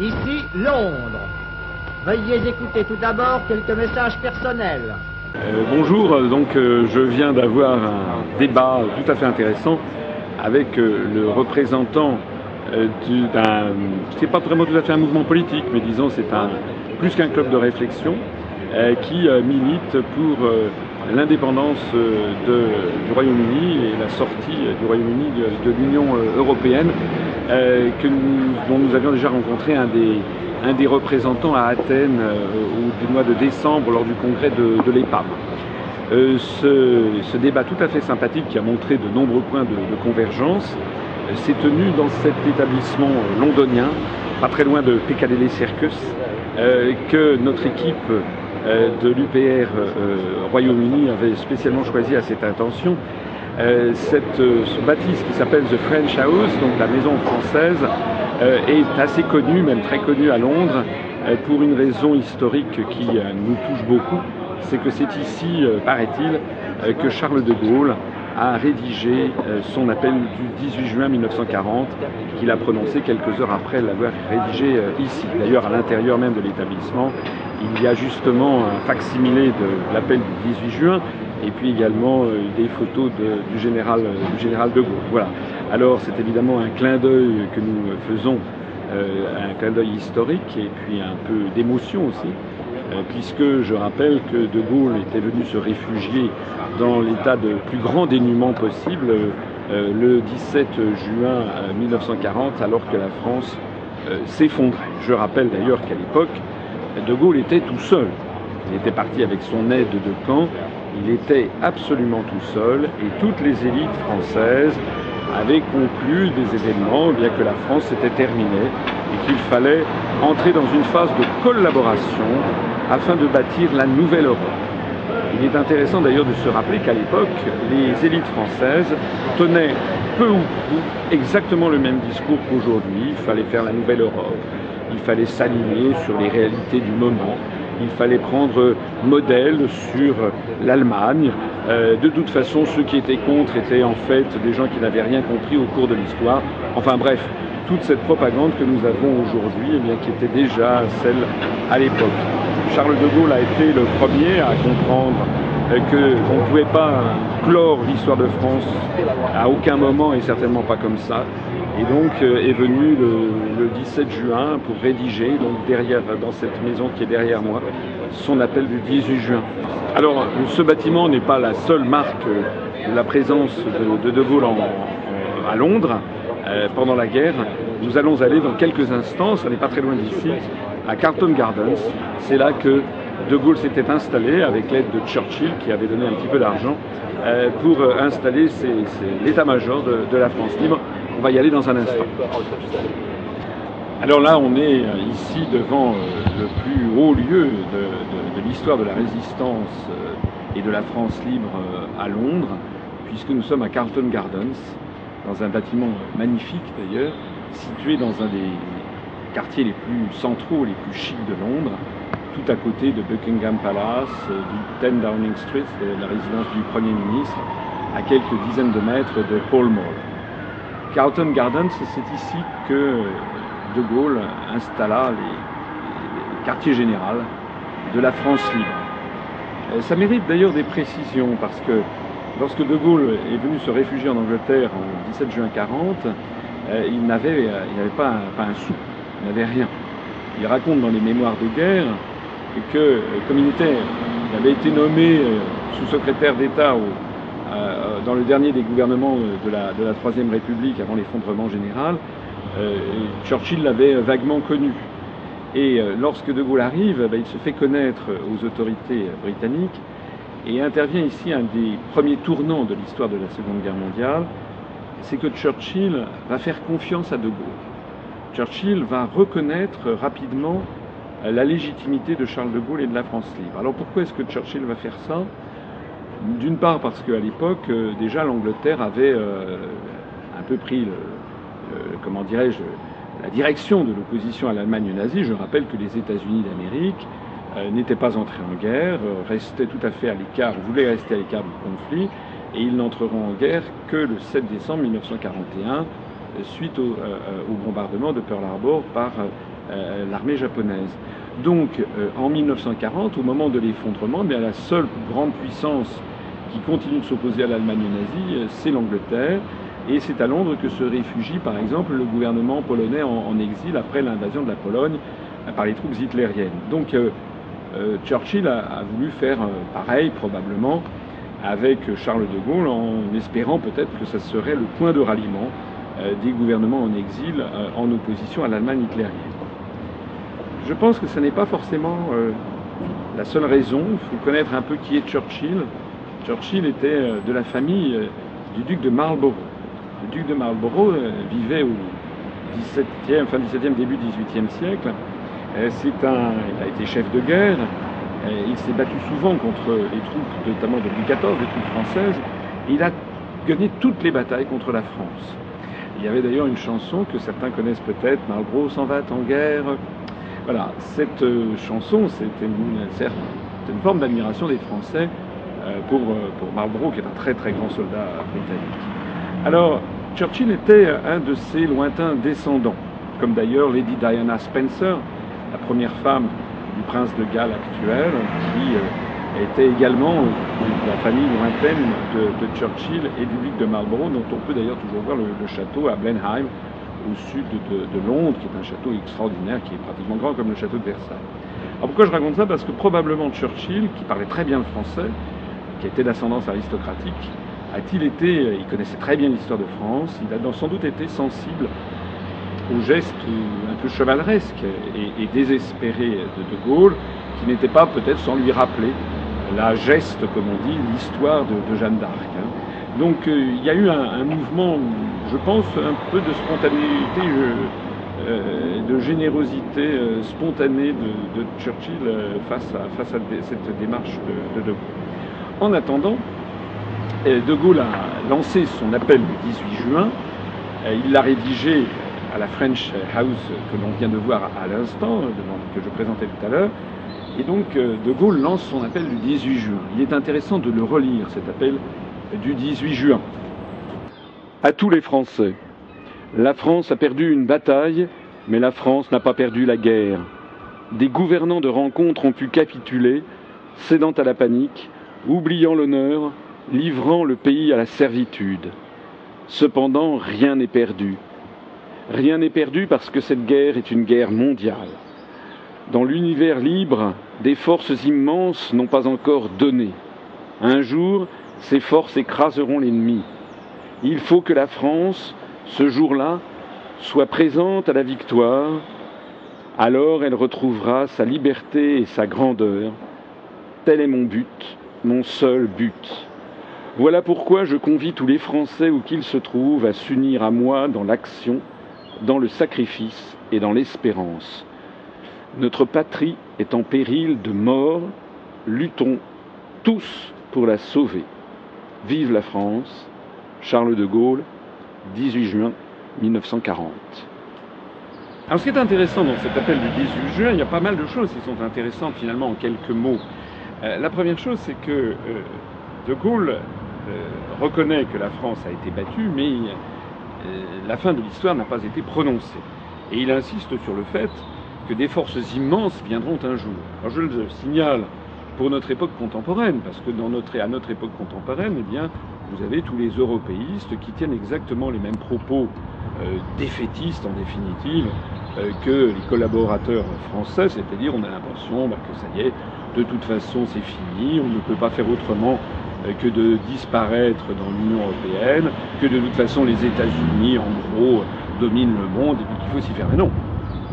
Ici Londres. Veuillez écouter tout d'abord quelques messages personnels. Euh, bonjour, donc euh, je viens d'avoir un débat tout à fait intéressant avec euh, le représentant d'un, c'est pas vraiment tout à fait un mouvement politique, mais disons c'est un plus qu'un club de réflexion qui milite pour l'indépendance du Royaume-Uni et la sortie du Royaume-Uni de, l'Union européenne, que dont nous avions déjà rencontré un des représentants à Athènes euh, au du mois de décembre lors du congrès de, de l'EPAM. Euh, ce, débat tout à fait sympathique qui a montré de nombreux points de, convergence euh, s'est tenu dans cet établissement londonien, pas très loin de Piccadilly Circus, que notre équipe de l'UPR Royaume-Uni avait spécialement choisi à cette intention. cette, ce bâtisse qui s'appelle The French House, donc la maison française, euh, est assez connu, même très connu à Londres, euh, pour une raison historique qui euh, nous touche beaucoup. C'est que c'est ici, paraît-il, que Charles de Gaulle a rédigé son appel du 18 juin 1940, qu'il a prononcé quelques heures après l'avoir rédigé ici. D'ailleurs, à l'intérieur même de l'établissement, il y a justement un facsimilé de l'appel du 18 juin, et puis également des photos du, général, général de Gaulle. Voilà. Alors c'est évidemment un clin d'œil que nous faisons, euh, un clin d'œil historique et puis un peu d'émotion aussi, euh, puisque je rappelle que De Gaulle était venu se réfugier dans l'état de plus grand dénuement possible euh, le 17 juin 1940 alors que la France s'effondrait. Je rappelle d'ailleurs qu'à l'époque, De Gaulle était tout seul. Il était parti avec son aide de camp, il était absolument tout seul et toutes les élites françaises avait conclu des événements, bien que la France était terminée et qu'il fallait entrer dans une phase de collaboration afin de bâtir la nouvelle Europe. Il est intéressant d'ailleurs de se rappeler qu'à l'époque, les élites françaises tenaient peu ou prou exactement le même discours qu'aujourd'hui. Il fallait faire la nouvelle Europe, il fallait s'aligner sur les réalités du moment, il fallait prendre modèle sur l'Allemagne. Euh, de toute façon, ceux qui étaient contre étaient en fait des gens qui n'avaient rien compris au cours de l'histoire. Enfin bref, toute cette propagande que nous avons aujourd'hui, eh qui était déjà celle à l'époque. Charles de Gaulle a été le premier à comprendre euh, qu'on ne pouvait pas clore l'histoire de France à aucun moment et certainement pas comme ça. Et donc euh, est venu le, 17 juin pour rédiger, donc derrière, dans cette maison qui est derrière moi, son appel du 18 juin. Alors ce bâtiment n'est pas la seule marque de la présence de De, Gaulle à Londres euh, pendant la guerre. Nous allons aller dans quelques instants, ça n'est pas très loin d'ici, à Carlton Gardens. C'est là que De Gaulle s'était installé avec l'aide de Churchill qui avait donné un petit peu d'argent euh, pour installer l'état-major de la France libre on va y aller dans un instant. Alors là, on est euh, ici devant euh, le plus haut lieu de, l'histoire de la résistance euh, et de la France libre à Londres, puisque nous sommes à Carlton Gardens, dans un bâtiment magnifique d'ailleurs, situé dans un des quartiers les plus centraux, les plus chics de Londres, tout à côté de Buckingham Palace, du 10 Downing Street, la résidence du Premier ministre, à quelques dizaines de mètres de Pall Mall. Carlton Gardens, c'est ici que De Gaulle installa les, quartiers généraux de la France libre. Euh, ça mérite d'ailleurs des précisions parce que lorsque De Gaulle est venu se réfugier en Angleterre en 17 juin 40, euh, il n'avait pas, un sou, il n'avait rien. Il raconte dans les mémoires de guerre que, euh, comme il, était, il avait été nommé sous-secrétaire d'État au, euh, dans le dernier des gouvernements de la, de la Troisième République avant l'effondrement général, euh, Churchill l'avait vaguement connu. Et euh, lorsque De Gaulle arrive, ben, il se fait connaître aux autorités britanniques et intervient ici un des premiers tournants de l'histoire de la Seconde Guerre mondiale, c'est que Churchill va faire confiance à De Gaulle. Churchill va reconnaître rapidement la légitimité de Charles de Gaulle et de la France libre. Alors pourquoi est-ce que Churchill va faire ça? D'une part parce qu'à l'époque, euh, déjà l'Angleterre avait euh, un peu pris, comment dirais-je, la direction de l'opposition à l'Allemagne nazie. Je rappelle que les États-Unis d'Amérique euh, n'étaient pas entrés en guerre, restaient tout à fait à l'écart, voulaient rester à l'écart du conflit, et ils n'entreront en guerre que le 7 décembre 1941, suite au, bombardement de Pearl Harbor par l'armée japonaise. Donc en 1940, au moment de l'effondrement, la seule grande puissance qui continue de s'opposer à l'Allemagne nazie, c'est l'Angleterre. Et c'est à Londres que se réfugie, par exemple, le gouvernement polonais en, exil après l'invasion de la Pologne par les troupes hitlériennes. Donc Churchill a, voulu faire pareil, probablement, avec Charles de Gaulle en espérant peut-être que ça serait le point de ralliement euh, des gouvernements en exil euh, en opposition à l'Allemagne hitlérienne. Je pense que ce n'est pas forcément euh, la seule raison. Il faut connaître un peu qui est Churchill. Churchill était de la famille du duc de Marlborough. Le duc de Marlborough vivait au 17e, fin 17e, début 18e siècle. C'est un, il a été chef de guerre, il s'est battu souvent contre les troupes, notamment de Louis XIV, les troupes françaises. il a gagné toutes les batailles contre la France. Il y avait d'ailleurs une chanson que certains connaissent peut-être, Marlborough s'en va en guerre. Voilà, cette euh, chanson, c'était une, forme d'admiration des Français euh, pour, euh, pour Marlborough, qui est un très très grand soldat britannique. Alors, Churchill était un de ses lointains descendants, comme d'ailleurs Lady Diana Spencer, la première femme du prince de Galles actuel, qui euh, était également de la famille lointaine de, Churchill et du duc de Marlborough, dont on peut d'ailleurs toujours voir le, château à Blenheim, au sud de, Londres, qui est un château extraordinaire, qui est pratiquement grand comme le château de Versailles. Alors pourquoi je raconte ça? Parce que probablement Churchill, qui parlait très bien le français, qui était d'ascendance aristocratique, a-t-il été, il connaissait très bien l'histoire de France, il a sans doute été sensible au geste un peu chevaleresque et, désespéré de De Gaulle, qui n'était pas peut-être sans lui rappeler la geste, comme on dit, l'histoire de, Jeanne d'Arc. Hein. Donc euh, il y a eu un, mouvement, je pense, un peu de spontanéité, euh, de générosité euh, spontanée de, Churchill face à, face à cette démarche de De Gaulle. En attendant, De Gaulle a lancé son appel le 18 juin. Il l'a rédigé à la French House que l'on vient de voir à l'instant, que je présentais tout à l'heure. Et donc, euh, De Gaulle lance son appel du 18 juin. Il est intéressant de le relire, cet appel du 18 juin. À tous les Français, la France a perdu une bataille, mais la France n'a pas perdu la guerre. Des gouvernants de rencontre ont pu capituler, cédant à la panique, oubliant l'honneur, livrant le pays à la servitude. Cependant, rien n'est perdu. Rien n'est perdu parce que cette guerre est une guerre mondiale. Dans l'univers libre, des forces immenses n'ont pas encore donné. Un jour, ces forces écraseront l'ennemi. Il faut que la France, ce jour-là, soit présente à la victoire. Alors elle retrouvera sa liberté et sa grandeur. Tel est mon but, mon seul but. Voilà pourquoi je convie tous les Français où qu'ils se trouvent à s'unir à moi dans l'action dans le sacrifice et dans l'espérance. Notre patrie est en péril de mort, luttons tous pour la sauver. Vive la France, Charles de Gaulle, 18 juin 1940. Alors ce qui est intéressant dans cet appel du 18 juin, il y a pas mal de choses qui sont intéressantes finalement en quelques mots. Euh, la première chose, c'est que euh, de Gaulle euh, reconnaît que la France a été battue, mais la fin de l'histoire n'a pas été prononcée. Et il insiste sur le fait que des forces immenses viendront un jour. Alors je le signale pour notre époque contemporaine, parce que dans notre, à notre époque contemporaine, eh bien, vous avez tous les européistes qui tiennent exactement les mêmes propos défaitistes en définitive que les collaborateurs français, c'est-à-dire on a l'impression bah, que ça y est, de toute façon c'est fini, on ne peut pas faire autrement euh, que de disparaître dans l'Union européenne, que de toute façon les États-Unis, en gros, dominent le monde et qu'il faut s'y faire. Mais non,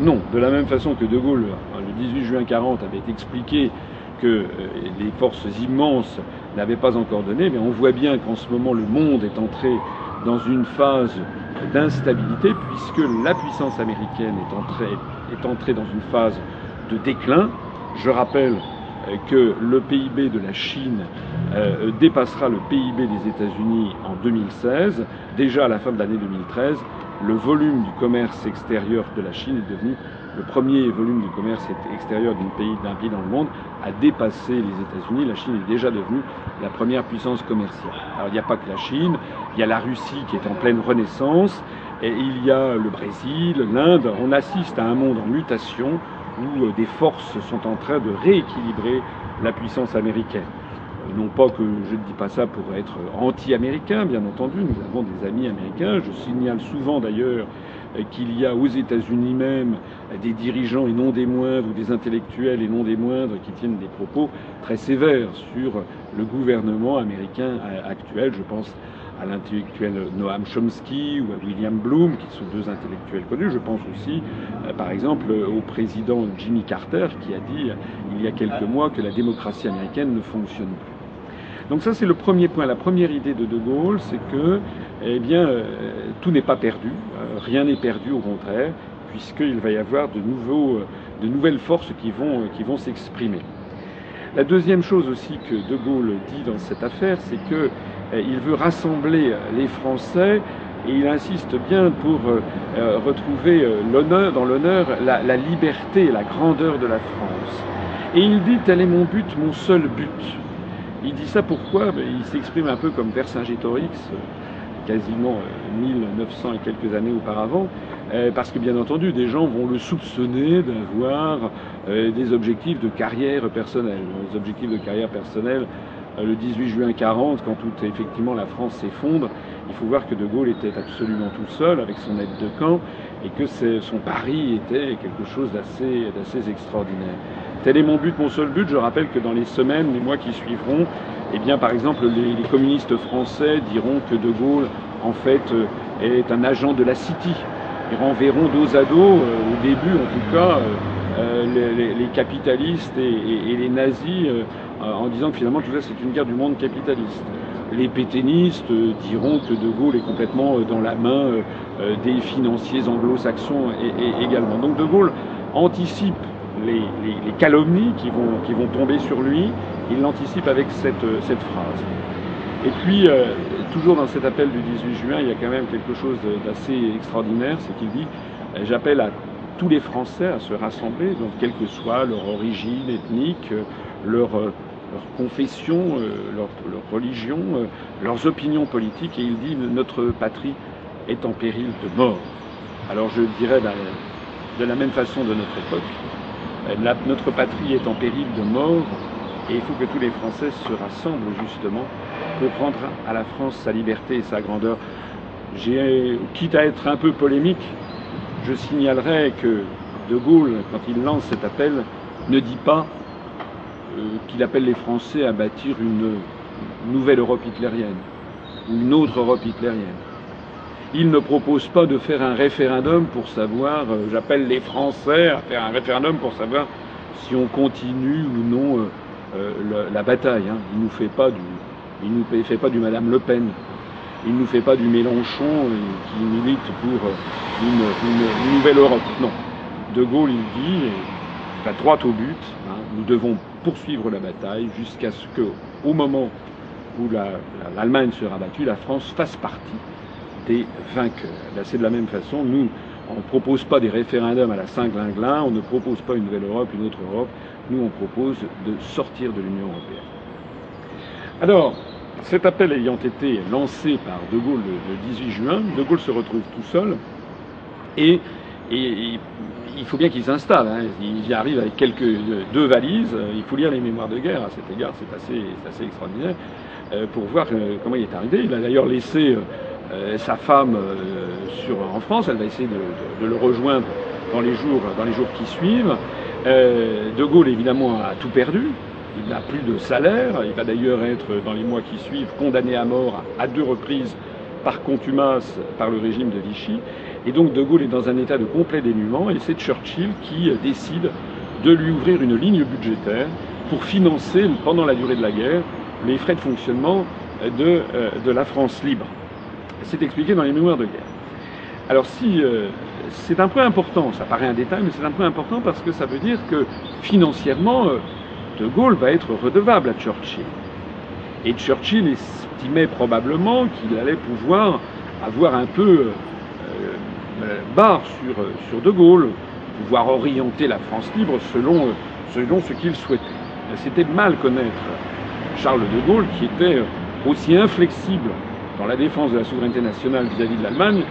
non. De la même façon que De Gaulle, le 18 juin 40, avait expliqué que euh, les forces immenses n'avaient pas encore donné, mais on voit bien qu'en ce moment le monde est entré dans une phase d'instabilité puisque la puissance américaine est entrée, dans une phase de déclin. Je rappelle que le PIB de la Chine euh, dépassera le PIB des États-Unis en 2016. Déjà à la fin de l'année 2013, le volume du commerce extérieur de la Chine est devenu le premier volume du commerce extérieur d'un pays, pays dans le monde a dépassé les États-Unis. La Chine est déjà devenue la première puissance commerciale. Alors il n'y a pas que la Chine, il y a la Russie qui est en pleine renaissance, Et il y a le Brésil, l'Inde. On assiste à un monde en mutation où euh, des forces sont en train de rééquilibrer la puissance américaine. Euh, non pas que je ne dis pas ça pour être anti-américain, bien entendu, nous avons des amis américains. Je signale souvent d'ailleurs euh, qu'il y a aux États-Unis même des dirigeants et non des moindres, ou des intellectuels et non des moindres, qui tiennent des propos très sévères sur le gouvernement américain actuel. Je pense à l'intellectuel Noam Chomsky ou à William Bloom, qui sont deux intellectuels connus. Je pense aussi, euh, par exemple, au président Jimmy Carter, qui a dit il y a quelques mois que la démocratie américaine ne fonctionne plus. Donc ça, c'est le premier point. La première idée de De Gaulle, c'est que, eh bien, euh, tout n'est pas perdu, euh, rien n'est perdu, au contraire, puisqu'il va y avoir de, nouveaux, de nouvelles forces qui vont, qui vont s'exprimer. La deuxième chose aussi que De Gaulle dit dans cette affaire, c'est que euh, il veut rassembler les Français et il insiste bien pour euh, euh, retrouver l'honneur, dans l'honneur la, la, liberté et la grandeur de la France. Et il dit tel est mon but, mon seul but. Il dit ça pourquoi? Ben, Il s'exprime un peu comme Vercingétorix, quasiment 1900 et quelques années auparavant, parce que bien entendu, des gens vont le soupçonner d'avoir des objectifs de carrière personnelle. Les objectifs de carrière personnelle, euh, le 18 juin 40, quand tout effectivement la France s'effondre, il faut voir que De Gaulle était absolument tout seul avec son aide de camp et que son pari était quelque chose d'assez extraordinaire. Tel est mon but, mon seul but. Je rappelle que dans les semaines, les mois qui suivront, eh bien, par exemple, les, communistes français diront que De Gaulle, en fait, euh, est un agent de la City. Ils renverront dos à dos, euh, au début en tout cas, les, capitalistes et, les nazis euh, en disant que finalement tout ça c'est une guerre du monde capitaliste. Les pétainistes euh, diront que De Gaulle est complètement euh, dans la main des financiers anglo-saxons également. Donc De Gaulle anticipe les, calomnies qui vont, qui tomber sur lui, il l'anticipe avec cette, cette phrase. Et puis, toujours dans cet appel du 18 juin, il y a quand même quelque chose d'assez extraordinaire, c'est qu'il dit J'appelle à tous les Français à se rassembler, donc quelle que soit leur origine ethnique, leur, leur confession, euh, leur, religion, euh, leurs opinions politiques, et il dit notre patrie est en péril de mort. Alors je dirais de la même façon de notre époque, euh, notre patrie est en péril de mort, et il faut que tous les Français se rassemblent justement pour rendre à la France sa liberté et sa grandeur. Quitte à être un peu polémique, je signalerai que De Gaulle, quand il lance cet appel, ne dit pas euh, qu'il appelle les Français à bâtir une nouvelle Europe hitlérienne, une autre Europe hitlérienne. Il ne propose pas de faire un référendum pour savoir, euh, j'appelle les Français à faire un référendum pour savoir si on continue ou non euh, la, bataille. Hein. Il nous fait pas du, il nous fait pas du Madame Le Pen. Il ne nous fait pas du Mélenchon qui milite pour une, nouvelle Europe. Non. De Gaulle, il dit, va droit au but, hein, nous devons poursuivre la bataille jusqu'à ce que, au moment où l'Allemagne sera battue, la France fasse partie des vainqueurs. Là, c'est de la même façon. Nous, on ne propose pas des référendums à la Saint-Glinglin, on ne propose pas une nouvelle Europe, une autre Europe. Nous, on propose de sortir de l'Union européenne. Alors, cet appel ayant été lancé par De Gaulle le, 18 juin, De Gaulle se retrouve tout seul et, et il faut bien qu'il s'installe. Hein. Il y arrive avec quelques deux valises. Il faut lire les mémoires de guerre à cet égard, c'est assez, assez, extraordinaire euh, pour voir euh, comment il est arrivé. Il a d'ailleurs laissé euh, sa femme sur, en France. Elle va essayer de, de, le rejoindre dans les jours, dans les jours qui suivent. de Gaulle évidemment a tout perdu. Il n'a plus de salaire. Il va d'ailleurs être dans les mois qui suivent condamné à mort à deux reprises par contumace par le régime de Vichy. Et donc De Gaulle est dans un état de complet dénuement et c'est Churchill qui euh, décide de lui ouvrir une ligne budgétaire pour financer, pendant la durée de la guerre, les frais de fonctionnement euh, de, euh, de la France libre. C'est expliqué dans les mémoires de guerre. Alors si c'est un point important, ça paraît un détail, mais c'est un point important parce que ça veut dire que financièrement, De Gaulle va être redevable à Churchill. Et Churchill estimait probablement qu'il allait pouvoir avoir un peu barre sur, euh, sur De Gaulle, pouvoir orienter la France libre selon, euh, selon ce qu'il souhaitait. C'était mal connaître Charles de Gaulle qui était aussi inflexible dans la défense de la souveraineté nationale vis-à-vis de l'Allemagne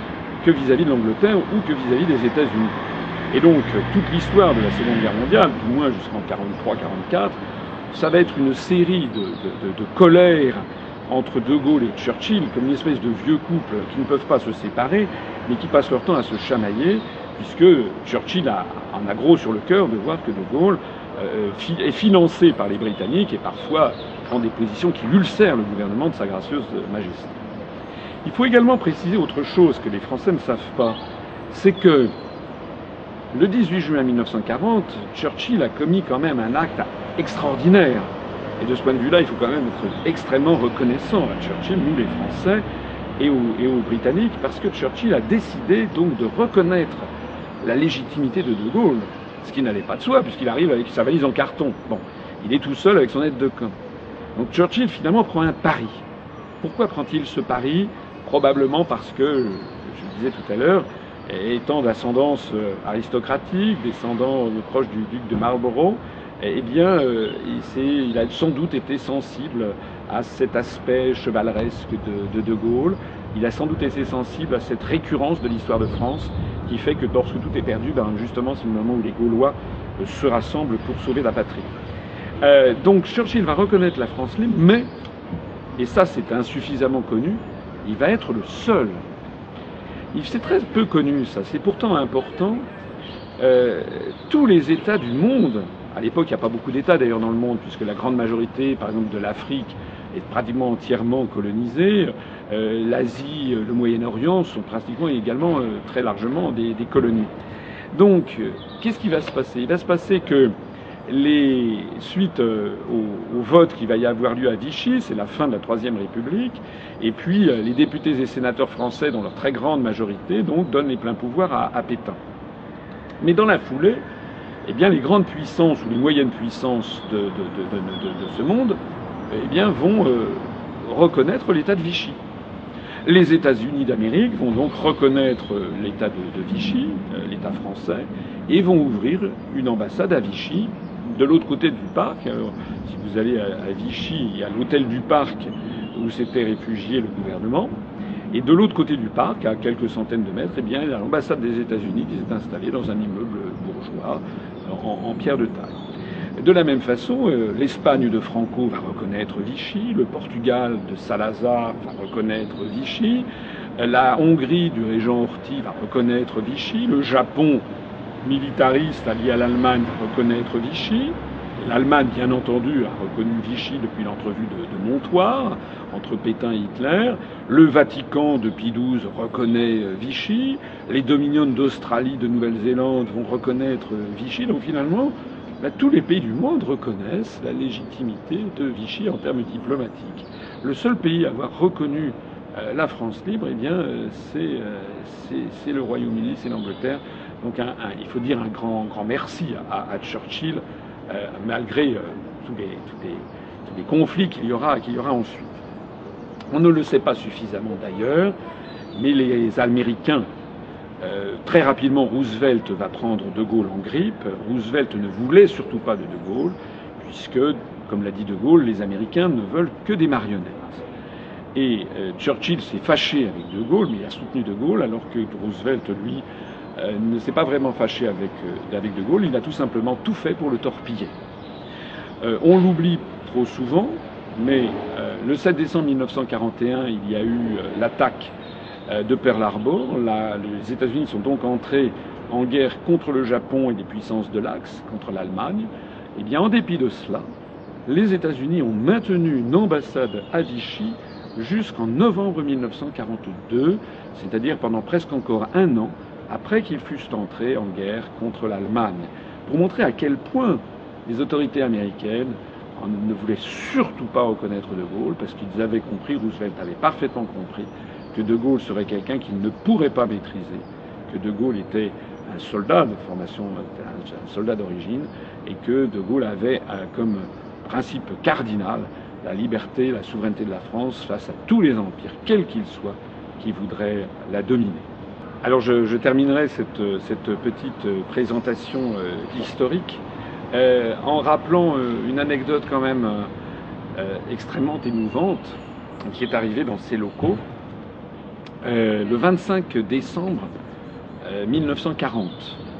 que vis-à-vis de l'Angleterre ou que vis-à-vis des États-Unis. Et donc, toute l'histoire de la Seconde Guerre mondiale, du moins jusqu'en 43-44, ça va être une série de, de, de colères entre De Gaulle et Churchill, comme une espèce de vieux couple qui ne peuvent pas se séparer, mais qui passent leur temps à se chamailler, puisque Churchill a, en a gros sur le cœur de voir que De Gaulle euh, est financé par les Britanniques et parfois prend des positions qui ulcèrent le gouvernement de Sa Gracieuse Majesté. Il faut également préciser autre chose que les Français ne savent pas, c'est que le 18 juin 1940, Churchill a commis quand même un acte extraordinaire. Et de ce point de vue-là, il faut quand même être extrêmement reconnaissant à Churchill, nous les Français et aux, et aux, Britanniques, parce que Churchill a décidé donc de reconnaître la légitimité de De Gaulle, ce qui n'allait pas de soi, puisqu'il arrive avec sa valise en carton. Bon, il est tout seul avec son aide de camp. Donc Churchill finalement prend un pari. Pourquoi prend-il ce pari? Probablement parce que, je le disais tout à l'heure, étant d'ascendance aristocratique, descendant proche du duc de Marlborough, eh bien, euh, il, a sans doute été sensible à cet aspect chevaleresque de, de, Gaulle. Il a sans doute été sensible à cette récurrence de l'histoire de France qui fait que lorsque tout est perdu, ben justement, c'est le moment où les Gaulois euh, se rassemblent pour sauver la patrie. Euh, donc Churchill va reconnaître la France libre, mais, et ça c'est insuffisamment connu, il va être le seul. C'est très peu connu ça, c'est pourtant important. Tous les États du monde, à l'époque il n'y a pas beaucoup d'États d'ailleurs dans le monde, puisque la grande majorité, par exemple, de l'Afrique est pratiquement entièrement colonisée, euh, l'Asie, le Moyen-Orient sont pratiquement également euh, très largement des, colonies. Donc, qu'est-ce qui va se passer? Il va se passer que les, suite euh, au, vote qui va y avoir lieu à Vichy, c'est la fin de la Troisième République, et puis euh, les députés et sénateurs français, dans leur très grande majorité, donc, donnent les pleins pouvoirs à Pétain. Mais dans la foulée, eh bien, les grandes puissances ou les moyennes puissances de, ce monde eh vont euh, reconnaître l'État de Vichy. Les États-Unis d'Amérique vont donc reconnaître l'État de, Vichy, euh, l'État français, et vont ouvrir une ambassade à Vichy de l'autre côté du parc. Si vous allez à, Vichy, il y a l'hôtel du parc où s'était réfugié le gouvernement. Et de l'autre côté du parc, à quelques centaines de mètres, eh bien, il y a l'ambassade des États-Unis qui s'est installée dans un immeuble bourgeois en, en pierre de taille. De la même façon, euh, l'Espagne de Franco va reconnaître Vichy, le Portugal de Salazar va reconnaître Vichy, la Hongrie du régent Horthy va reconnaître Vichy, le Japon militariste allié à l'Allemagne va reconnaître Vichy. L'Allemagne, bien entendu, a reconnu Vichy depuis l'entrevue de, Montoire entre Pétain et Hitler. Le Vatican, depuis 12, reconnaît Vichy. Les dominions d'Australie, de Nouvelle-Zélande vont reconnaître Vichy. Donc finalement, ben, tous les pays du monde reconnaissent la légitimité de Vichy en termes diplomatiques. Le seul pays à avoir reconnu euh, la France libre, eh bien, euh, c'est le Royaume-Uni, c'est l'Angleterre. Donc il faut dire un grand, grand merci à Churchill, euh, malgré euh, tous, les, conflits qu'il y, aura, y aura ensuite. On ne le sait pas suffisamment d'ailleurs, mais les Américains, euh, très rapidement, Roosevelt va prendre De Gaulle en grippe. Roosevelt ne voulait surtout pas de De Gaulle, puisque, comme l'a dit De Gaulle, les Américains ne veulent que des marionnettes. Et Churchill s'est fâché avec De Gaulle, mais il a soutenu De Gaulle, alors que Roosevelt, lui, euh, ne s'est pas vraiment fâché avec, euh, De Gaulle, il a tout simplement tout fait pour le torpiller. Euh, on l'oublie trop souvent, mais le 7 décembre 1941, il y a eu l'attaque de Pearl Harbor. Les États-Unis sont donc entrés en guerre contre le Japon et les puissances de l'Axe, contre l'Allemagne. Et bien, en dépit de cela, les États-Unis ont maintenu une ambassade à Vichy jusqu'en novembre 1942, c'est-à-dire pendant presque encore un an, après qu'ils fussent entrés en guerre contre l'Allemagne, pour montrer à quel point les autorités américaines ne voulaient surtout pas reconnaître De Gaulle, parce qu'ils avaient compris, Roosevelt avait parfaitement compris, que De Gaulle serait quelqu'un qu'ils ne pourrait pas maîtriser, que De Gaulle était un soldat de formation, un soldat d'origine, et que De Gaulle avait comme principe cardinal la liberté, la souveraineté de la France face à tous les empires, quels qu'ils soient, qui voudraient la dominer. Alors je, terminerai cette, petite présentation euh, historique euh, en rappelant euh, une anecdote quand même euh, extrêmement émouvante qui est arrivée dans ces locaux. euh, le 25 décembre 1940.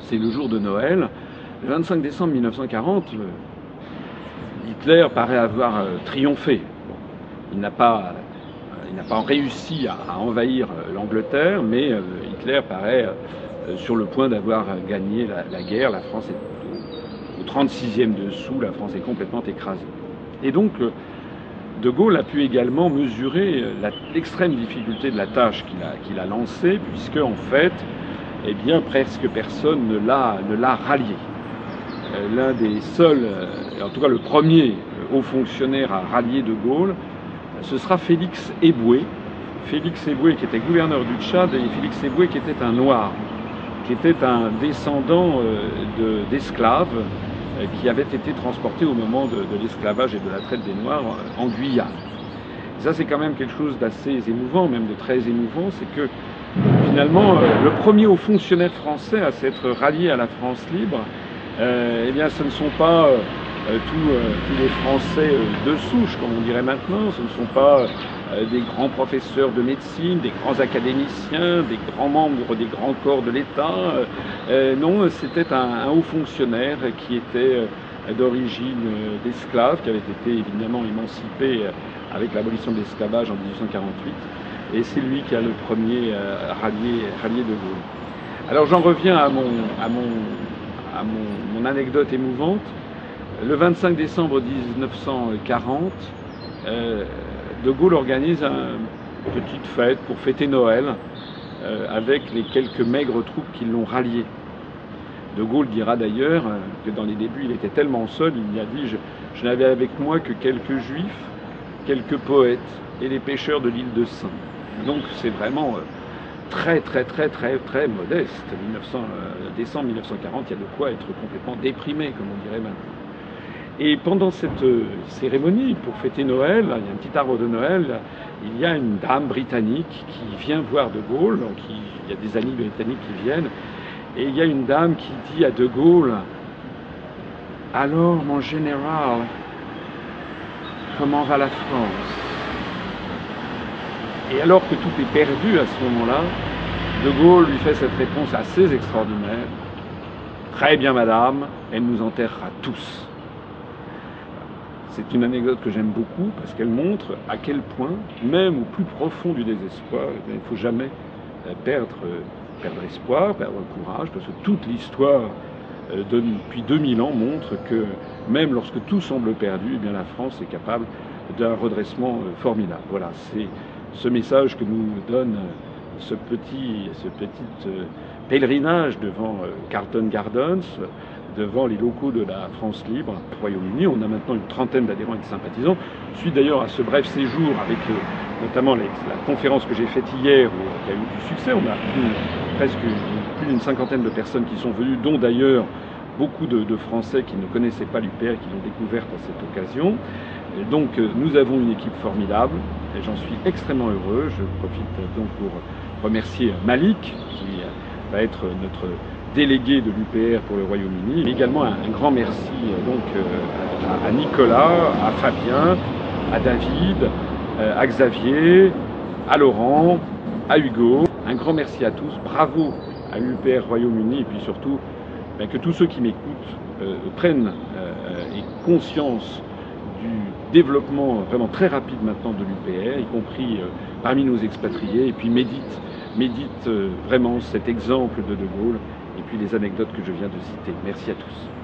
C'est le jour de Noël. Le 25 décembre 1940, Hitler paraît avoir triomphé. il n'a pas, il n'a pas réussi à, envahir l'Angleterre, mais Hitler paraît sur le point d'avoir gagné la, guerre. La France est au, 36e dessous, la France est complètement écrasée. Et donc, de Gaulle a pu également mesurer l'extrême difficulté de la tâche qu'il a, lancée, puisque en fait, eh bien, presque personne ne l'a rallié. Euh, l'un des seuls, euh, en tout cas le premier euh, haut fonctionnaire à rallier de Gaulle, ce sera Félix Eboué. Félix Eboué qui était gouverneur du Tchad et Félix Eboué qui était un noir, qui était un descendant d'esclaves euh, qui avait été transporté au moment de, l'esclavage et de la traite des Noirs en Guyane. ça, c'est quand même quelque chose d'assez émouvant, même de très émouvant, c'est que finalement, euh, le premier haut fonctionnaire français à s'être rallié à la France libre, euh, eh bien, ce ne sont pas tous, les Français de souche, comme on dirait maintenant, ce ne sont pas des grands professeurs de médecine, des grands académiciens, des grands membres des grands corps de l'État. non, c'était un, haut fonctionnaire qui était d'origine d'esclave, qui avait été évidemment émancipé avec l'abolition de l'esclavage en 1848. Et c'est lui qui a le premier rallié, rallié de Gaulle. Alors j'en reviens à, mon, à, mon, à mon, mon, anecdote émouvante. Le 25 décembre 1940, euh, de Gaulle organise une petite fête pour fêter Noël euh, avec les quelques maigres troupes qui l'ont rallié. De Gaulle dira d'ailleurs euh, que dans les débuts il était tellement seul, il y a dit je, n'avais avec moi que quelques juifs, quelques poètes et les pêcheurs de l'île de Saint. Donc c'est vraiment euh, très très très très très modeste. 1900, décembre 1940, il y a de quoi être complètement déprimé, comme on dirait maintenant. Et pendant cette euh, cérémonie, pour fêter Noël, il y a un petit arbre de Noël, il y a une dame britannique qui vient voir De Gaulle, donc il y a des amis britanniques qui viennent, et il y a une dame qui dit à De Gaulle, alors mon général, comment va la France? Et alors que tout est perdu à ce moment-là, De Gaulle lui fait cette réponse assez extraordinaire, Très bien madame, elle nous enterrera tous. C'est une anecdote que j'aime beaucoup parce qu'elle montre à quel point, même au plus profond du désespoir, eh il ne faut jamais euh, perdre, euh, perdre espoir, perdre courage, parce que toute l'histoire euh, depuis 2000 ans montre que même lorsque tout semble perdu, eh la France est capable d'un redressement formidable. Voilà, c'est ce message que nous donne ce petit, ce petit pèlerinage devant Carlton Gardens, devant les locaux de la France libre, Royaume-Uni. On a maintenant une trentaine d'adhérents et de sympathisants. Suite d'ailleurs à ce bref séjour avec euh, notamment la conférence que j'ai faite hier, où, qui a eu du succès. On a presque plus d'une cinquantaine de personnes qui sont venues, dont d'ailleurs beaucoup de, Français qui ne connaissaient pas l'UPR, qui l'ont découverte à cette occasion. donc euh, nous avons une équipe formidable et j'en suis extrêmement heureux. Je profite donc pour remercier Malik, qui va être notre délégué de l'UPR pour le Royaume-Uni. Mais également un, grand merci euh, donc, euh, à, Nicolas, à Fabien, à David, euh, à Xavier, à Laurent, à Hugo. Un grand merci à tous. Bravo à l'UPR Royaume-Uni et puis surtout ben, que tous ceux qui m'écoutent prennent conscience du développement vraiment très rapide maintenant de l'UPR, y compris parmi nos expatriés, et puis médite, médite vraiment cet exemple de De Gaulle puis les anecdotes que je viens de citer. Merci à tous.